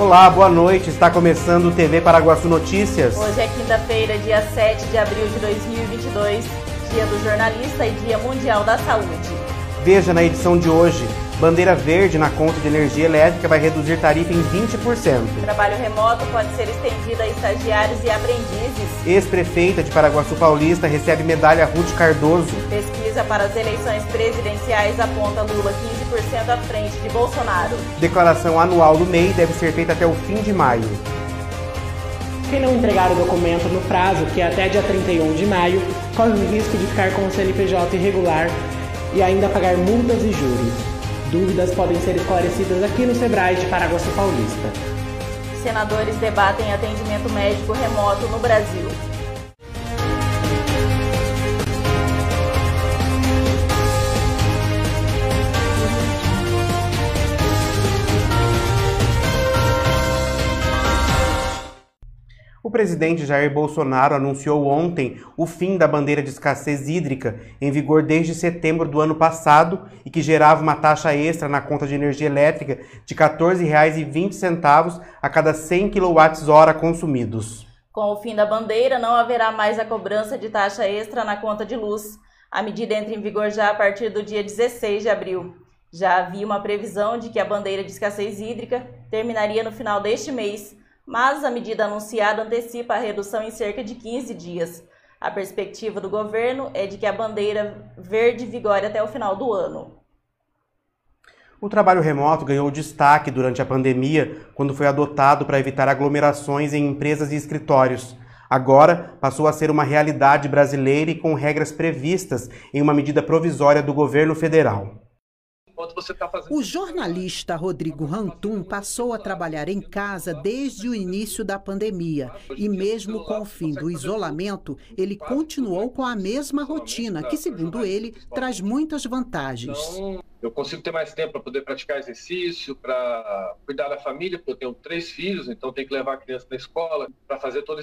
Olá, boa noite. Está começando o TV Paraguaçu Notícias. Hoje é quinta-feira, dia 7 de abril de 2022, dia do jornalista e dia mundial da saúde. Veja na edição de hoje. Bandeira verde na conta de energia elétrica vai reduzir tarifa em 20%. Trabalho remoto pode ser estendido a estagiários e aprendizes. Ex-prefeita de Paraguaçu Paulista recebe medalha Ruth Cardoso. Pesquisa para as eleições presidenciais aponta Lula 15% à frente de Bolsonaro. Declaração anual do MEI deve ser feita até o fim de maio. Quem não entregar o documento no prazo, que é até dia 31 de maio, corre o risco de ficar com o CNPJ irregular e ainda pagar multas e juros. Dúvidas podem ser esclarecidas aqui no Sebrae de Paraguaçu Paulista. Senadores debatem atendimento médico remoto no Brasil. O presidente Jair Bolsonaro anunciou ontem o fim da bandeira de escassez hídrica, em vigor desde setembro do ano passado e que gerava uma taxa extra na conta de energia elétrica de R$ 14,20 a cada 100 kWh consumidos. Com o fim da bandeira, não haverá mais a cobrança de taxa extra na conta de luz. A medida entra em vigor já a partir do dia 16 de abril. Já havia uma previsão de que a bandeira de escassez hídrica terminaria no final deste mês mas a medida anunciada antecipa a redução em cerca de 15 dias. A perspectiva do governo é de que a bandeira verde vigore até o final do ano. O trabalho remoto ganhou destaque durante a pandemia, quando foi adotado para evitar aglomerações em empresas e escritórios. Agora passou a ser uma realidade brasileira e com regras previstas em uma medida provisória do governo federal enquanto você está fazendo. O jornalista Rodrigo Rantum passou a trabalhar em casa desde o início da pandemia. E mesmo com o fim do isolamento, ele continuou com a mesma rotina, que, segundo ele, traz muitas vantagens. Então, eu consigo ter mais tempo para poder praticar exercício, para cuidar da família, porque eu tenho três filhos, então tenho que levar a criança na escola, para fazer toda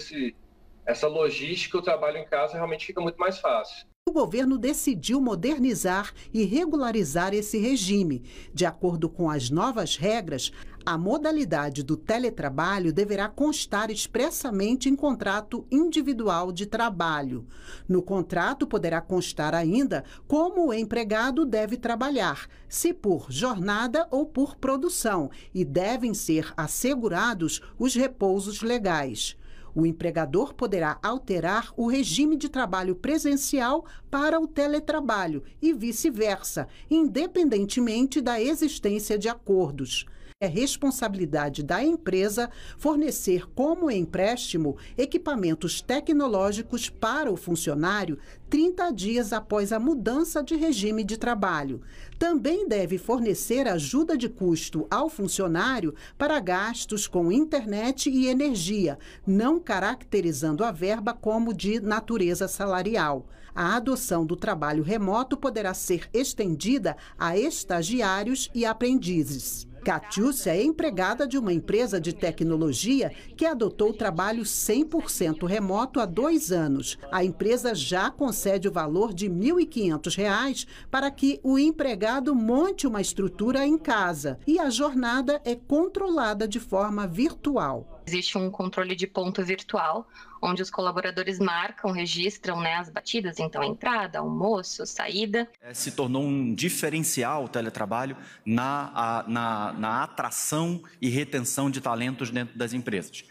essa logística, o trabalho em casa realmente fica muito mais fácil governo decidiu modernizar e regularizar esse regime. De acordo com as novas regras, a modalidade do teletrabalho deverá constar expressamente em contrato individual de trabalho. No contrato poderá constar ainda como o empregado deve trabalhar, se por jornada ou por produção, e devem ser assegurados os repousos legais. O empregador poderá alterar o regime de trabalho presencial para o teletrabalho e vice-versa, independentemente da existência de acordos. É responsabilidade da empresa fornecer como empréstimo equipamentos tecnológicos para o funcionário 30 dias após a mudança de regime de trabalho. Também deve fornecer ajuda de custo ao funcionário para gastos com internet e energia, não caracterizando a verba como de natureza salarial. A adoção do trabalho remoto poderá ser estendida a estagiários e aprendizes. Catiúcia é empregada de uma empresa de tecnologia que adotou o trabalho 100% remoto há dois anos. A empresa já concede o valor de R$ 1.500 para que o empregado monte uma estrutura em casa e a jornada é controlada de forma virtual. Existe um controle de ponto virtual, onde os colaboradores marcam, registram né, as batidas, então entrada, almoço, saída. É, se tornou um diferencial o teletrabalho na, a, na, na atração e retenção de talentos dentro das empresas.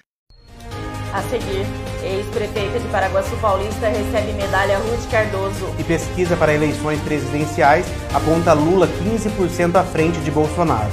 A seguir, ex-prefeita de Paraguaçu Paulista recebe medalha Ruth Cardoso. E pesquisa para eleições presidenciais aponta Lula 15% à frente de Bolsonaro.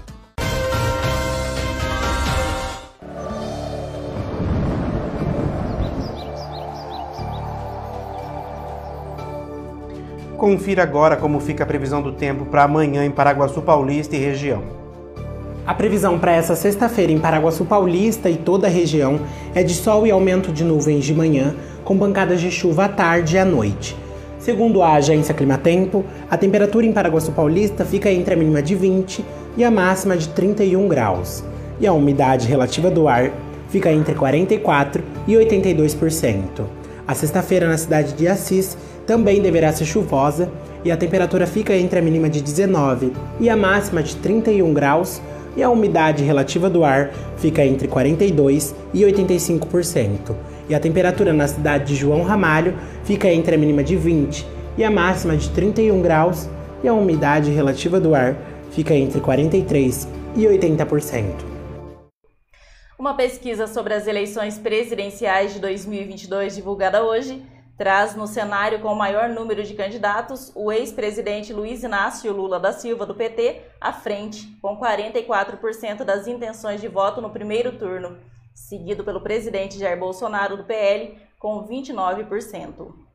Confira agora como fica a previsão do tempo para amanhã em Paraguaçu Paulista e região. A previsão para essa sexta-feira em Paraguaçu Paulista e toda a região é de sol e aumento de nuvens de manhã, com pancadas de chuva à tarde e à noite. Segundo a agência Climatempo, a temperatura em Paraguaçu Paulista fica entre a mínima de 20 e a máxima de 31 graus, e a umidade relativa do ar fica entre 44 e 82%. A sexta-feira na cidade de Assis também deverá ser chuvosa e a temperatura fica entre a mínima de 19 e a máxima de 31 graus e a umidade relativa do ar fica entre 42 e 85%. E a temperatura na cidade de João Ramalho fica entre a mínima de 20 e a máxima de 31 graus e a umidade relativa do ar fica entre 43 e 80%. Uma pesquisa sobre as eleições presidenciais de 2022 divulgada hoje traz no cenário com o maior número de candidatos o ex-presidente Luiz Inácio Lula da Silva, do PT, à frente, com 44% das intenções de voto no primeiro turno, seguido pelo presidente Jair Bolsonaro, do PL, com 29%.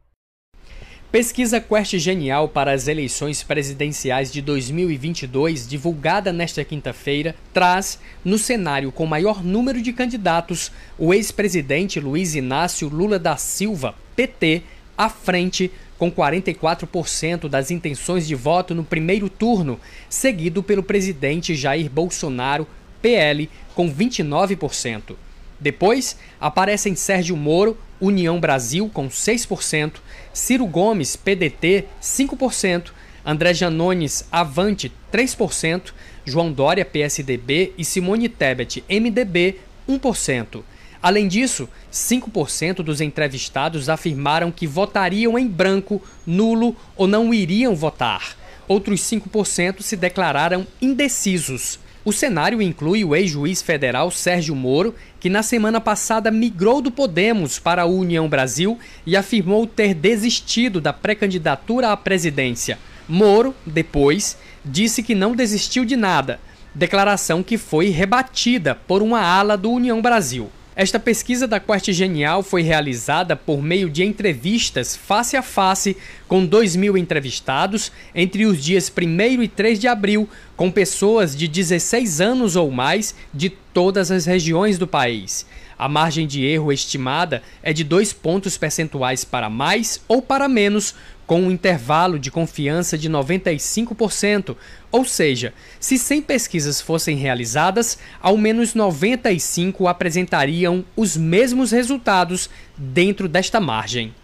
Pesquisa Quest Genial para as eleições presidenciais de 2022, divulgada nesta quinta-feira, traz, no cenário com maior número de candidatos, o ex-presidente Luiz Inácio Lula da Silva, PT, à frente, com 44% das intenções de voto no primeiro turno, seguido pelo presidente Jair Bolsonaro, PL, com 29%. Depois aparecem Sérgio Moro, União Brasil, com 6%, Ciro Gomes, PDT, 5%, André Janones, Avante, 3%, João Dória, PSDB e Simone Tebet, MDB, 1%. Além disso, 5% dos entrevistados afirmaram que votariam em branco, nulo ou não iriam votar. Outros 5% se declararam indecisos. O cenário inclui o ex-juiz federal Sérgio Moro, que na semana passada migrou do Podemos para a União Brasil e afirmou ter desistido da pré-candidatura à presidência. Moro, depois, disse que não desistiu de nada, declaração que foi rebatida por uma ala do União Brasil. Esta pesquisa da Quest Genial foi realizada por meio de entrevistas face a face com 2 mil entrevistados entre os dias 1 e 3 de abril, com pessoas de 16 anos ou mais de todas as regiões do país. A margem de erro estimada é de 2 pontos percentuais para mais ou para menos, com um intervalo de confiança de 95%, ou seja, se 100 pesquisas fossem realizadas, ao menos 95 apresentariam os mesmos resultados dentro desta margem.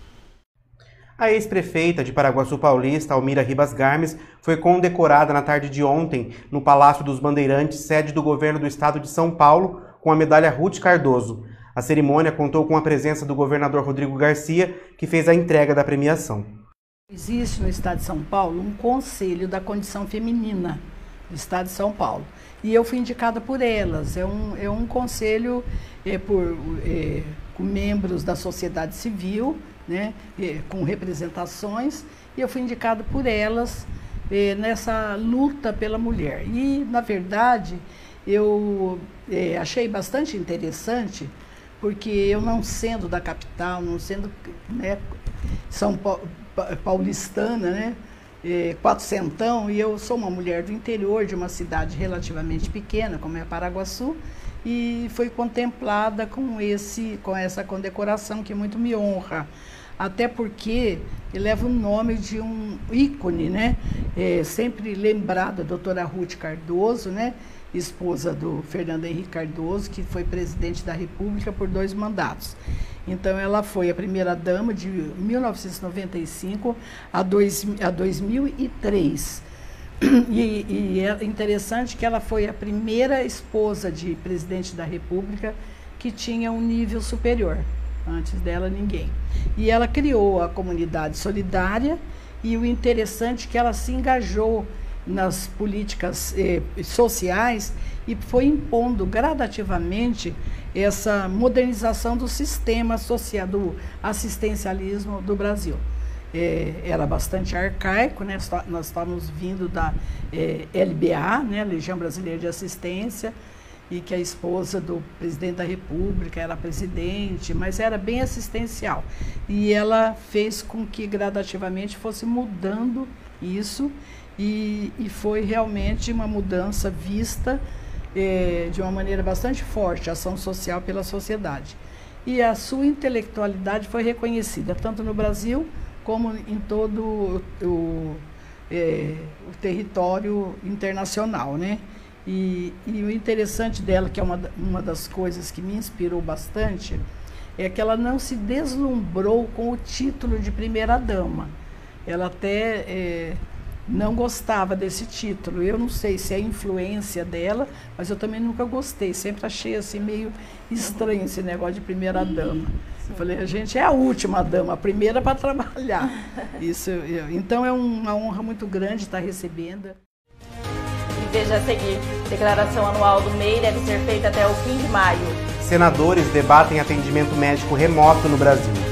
A ex-prefeita de Paraguaçu Paulista, Almira Ribas Garmes, foi condecorada na tarde de ontem no Palácio dos Bandeirantes, sede do governo do estado de São Paulo, com a medalha Ruth Cardoso. A cerimônia contou com a presença do governador Rodrigo Garcia, que fez a entrega da premiação. Existe no Estado de São Paulo um conselho da condição feminina do Estado de São Paulo. E eu fui indicada por elas. É um, é um conselho é, por, é, com membros da sociedade civil, né, é, com representações, e eu fui indicada por elas é, nessa luta pela mulher. E, na verdade, eu é, achei bastante interessante, porque eu não sendo da capital, não sendo né, São Paulo paulistana, né? É, quatrocentão, e eu sou uma mulher do interior de uma cidade relativamente pequena, como é Paraguaçu, e foi contemplada com, esse, com essa condecoração que muito me honra. Até porque leva o nome de um ícone, né? É, sempre lembrada, doutora Ruth Cardoso, né? esposa do Fernando Henrique Cardoso, que foi presidente da República por dois mandatos. Então, ela foi a primeira dama de 1995 a, dois, a 2003. E, e é interessante que ela foi a primeira esposa de presidente da República que tinha um nível superior. Antes dela, ninguém. E ela criou a comunidade solidária e o interessante é que ela se engajou nas políticas eh, sociais e foi impondo gradativamente essa modernização do sistema social, do assistencialismo do Brasil. É, era bastante arcaico, né? nós estávamos vindo da é, LBA, né? Legião Brasileira de Assistência, e que a esposa do presidente da República era presidente, mas era bem assistencial. E ela fez com que gradativamente fosse mudando isso, e, e foi realmente uma mudança vista é, de uma maneira bastante forte, ação social pela sociedade. E a sua intelectualidade foi reconhecida, tanto no Brasil como em todo o, o, é, território internacional, né? E, e, o interessante dela, que é uma, uma das coisas que me inspirou bastante, é que ela não se deslumbrou com o título de primeira-dama. Ela até é, não gostava desse título. Eu não sei se é influência dela, mas eu também nunca gostei. Sempre achei assim meio estranho esse negócio de primeira dama. Eu falei, a gente é a última dama, a primeira para trabalhar. Isso, eu, então é uma honra muito grande estar recebendo. E veja a seguir, declaração anual do MEI deve ser feita até o fim de maio. Senadores debatem atendimento médico remoto no Brasil.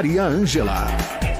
Maria Ângela.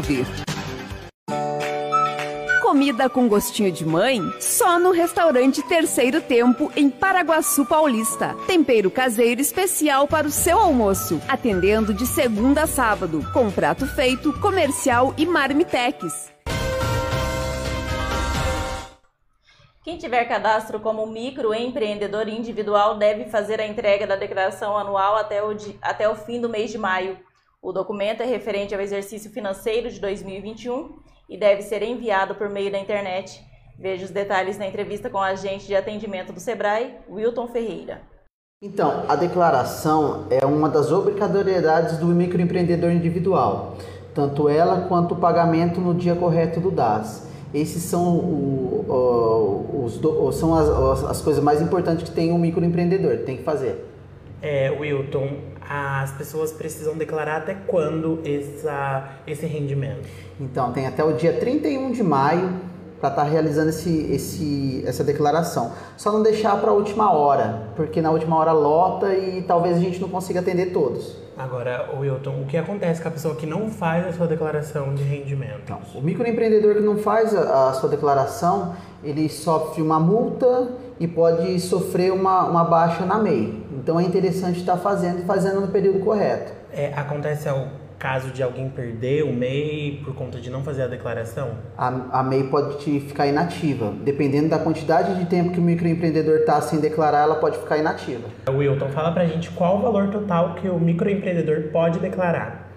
Comida com gostinho de mãe? Só no restaurante Terceiro Tempo, em Paraguaçu Paulista. Tempero caseiro especial para o seu almoço. Atendendo de segunda a sábado, com prato feito, comercial e marmitex. Quem tiver cadastro como microempreendedor individual deve fazer a entrega da declaração anual até o, até o fim do mês de maio. O documento é referente ao exercício financeiro de 2021 e deve ser enviado por meio da internet. Veja os detalhes na entrevista com o agente de atendimento do Sebrae, Wilton Ferreira. Então, a declaração é uma das obrigatoriedades do microempreendedor individual, tanto ela quanto o pagamento no dia correto do DAS. Esses são, o, os, são as, as coisas mais importantes que tem um microempreendedor, tem que fazer. É, Wilton, as pessoas precisam declarar até quando essa, esse rendimento? Então, tem até o dia 31 de maio para estar tá realizando esse, esse, essa declaração. Só não deixar para a última hora, porque na última hora lota e talvez a gente não consiga atender todos. Agora, Wilton, o que acontece com a pessoa que não faz a sua declaração de rendimento? Então, o microempreendedor que não faz a, a, sua declaração, ele sofre uma multa e pode sofrer uma, uma baixa na MEI. Então é interessante estar fazendo e fazendo no período correto. É, acontece o caso de alguém perder o MEI por conta de não fazer a declaração? A, a MEI pode ficar inativa. Dependendo da quantidade de tempo que o microempreendedor está sem declarar, ela pode ficar inativa. Wilton, fala pra gente qual o valor total que o microempreendedor pode declarar.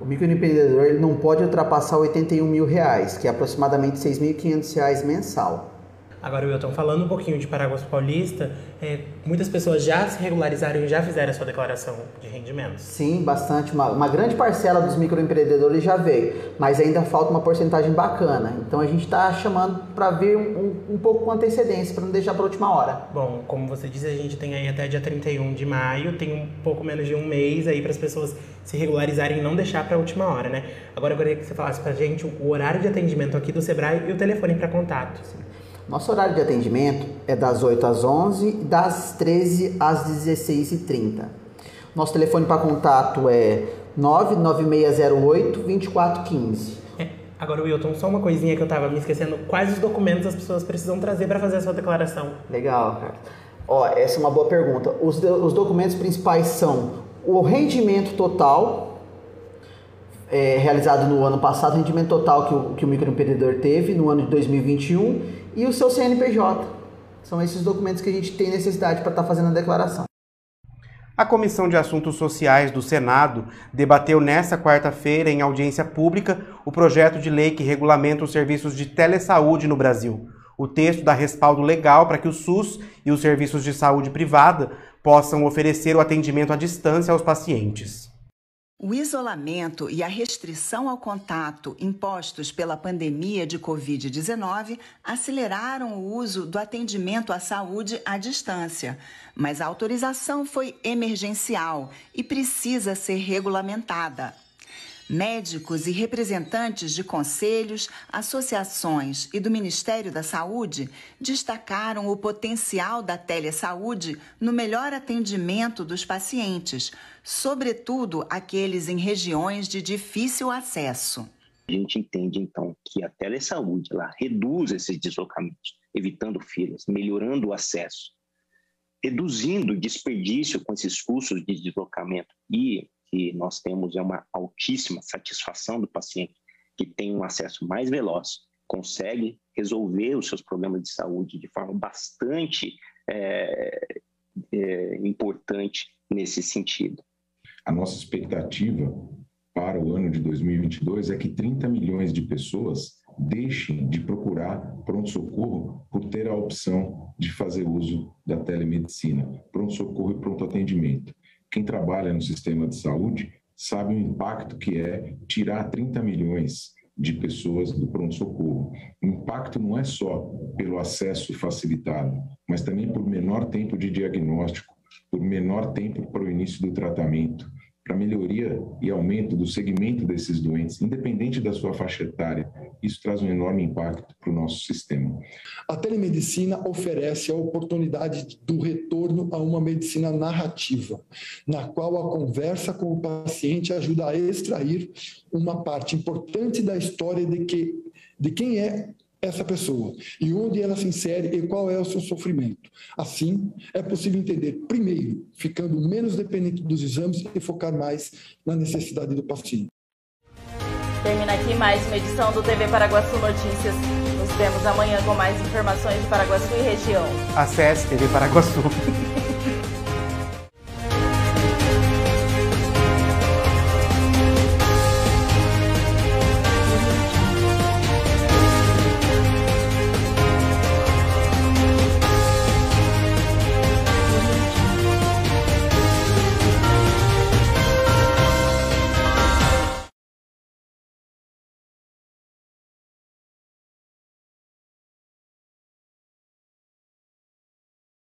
O microempreendedor não pode ultrapassar 81 mil reais, que é aproximadamente 6.500 reais mensal. Agora, Wilton, falando um pouquinho de Paraguas Paulista, é, muitas pessoas já se regularizaram e já fizeram a sua declaração de rendimentos? Sim, bastante. Uma, uma grande parcela dos microempreendedores já veio, mas ainda falta uma porcentagem bacana. Então a gente está chamando para vir um, um, pouco com antecedência, para não deixar para a última hora. Bom, como você disse, a gente tem aí até dia 31 de maio, tem um pouco menos de um mês aí para as pessoas se regularizarem e não deixar para a última hora, né? Agora eu gostaria que você falasse para a gente o horário de atendimento aqui do Sebrae e o telefone para contato. Sim. Nosso horário de atendimento é das 8 às 11 e das 13 às 16h30. Nosso telefone para contato é 99608 2415. É, agora, Wilton, só uma coisinha que eu tava me esquecendo. Quais os documentos as pessoas precisam trazer para fazer a sua declaração? Legal, cara. Ó, essa é uma boa pergunta. Os, os documentos principais são o rendimento total é, realizado no ano passado, o rendimento total que o, que o microempreendedor teve no ano de 2021 e o seu CNPJ. São esses documentos que a gente tem necessidade para estar tá fazendo a declaração. A Comissão de Assuntos Sociais do Senado debateu nesta quarta-feira, em audiência pública, o projeto de lei que regulamenta os serviços de telesaúde no Brasil. O texto dá respaldo legal para que o SUS e os serviços de saúde privada possam oferecer o atendimento à distância aos pacientes. O isolamento e a restrição ao contato impostos pela pandemia de Covid-19 aceleraram o uso do atendimento à saúde à distância, mas a autorização foi emergencial e precisa ser regulamentada. Médicos e representantes de conselhos, associações e do Ministério da Saúde destacaram o potencial da telesaúde no melhor atendimento dos pacientes, sobretudo aqueles em regiões de difícil acesso. A gente entende então que a telesaúde ela reduz esses deslocamentos, evitando filas, melhorando o acesso, reduzindo o desperdício com esses custos de deslocamento e que nós temos é uma altíssima satisfação do paciente que tem um acesso mais veloz, consegue resolver os seus problemas de saúde de forma bastante é, é, importante nesse sentido. A nossa expectativa para o ano de 2022 é que 30 milhões de pessoas deixem de procurar pronto-socorro por ter a opção de fazer uso da telemedicina, pronto-socorro e pronto atendimento. Quem trabalha no sistema de saúde sabe o impacto que é tirar 30 milhões de pessoas do pronto-socorro. O impacto não é só pelo acesso facilitado, mas também por menor tempo de diagnóstico, por menor tempo para o início do tratamento, para melhoria e aumento do segmento desses doentes, independente da sua faixa etária. Isso traz um enorme impacto para o nosso sistema. A telemedicina oferece a oportunidade do retorno a uma medicina narrativa, na qual a conversa com o paciente ajuda a extrair uma parte importante da história de, que, de quem é essa pessoa e onde ela se insere e qual é o seu sofrimento. Assim, é possível entender, primeiro, ficando menos dependente dos exames e focar mais na necessidade do paciente. Termina aqui mais uma edição do TV Paraguaçu Notícias. Nos vemos amanhã com mais informações de Paraguaçu e região. Acesse TV Paraguaçu.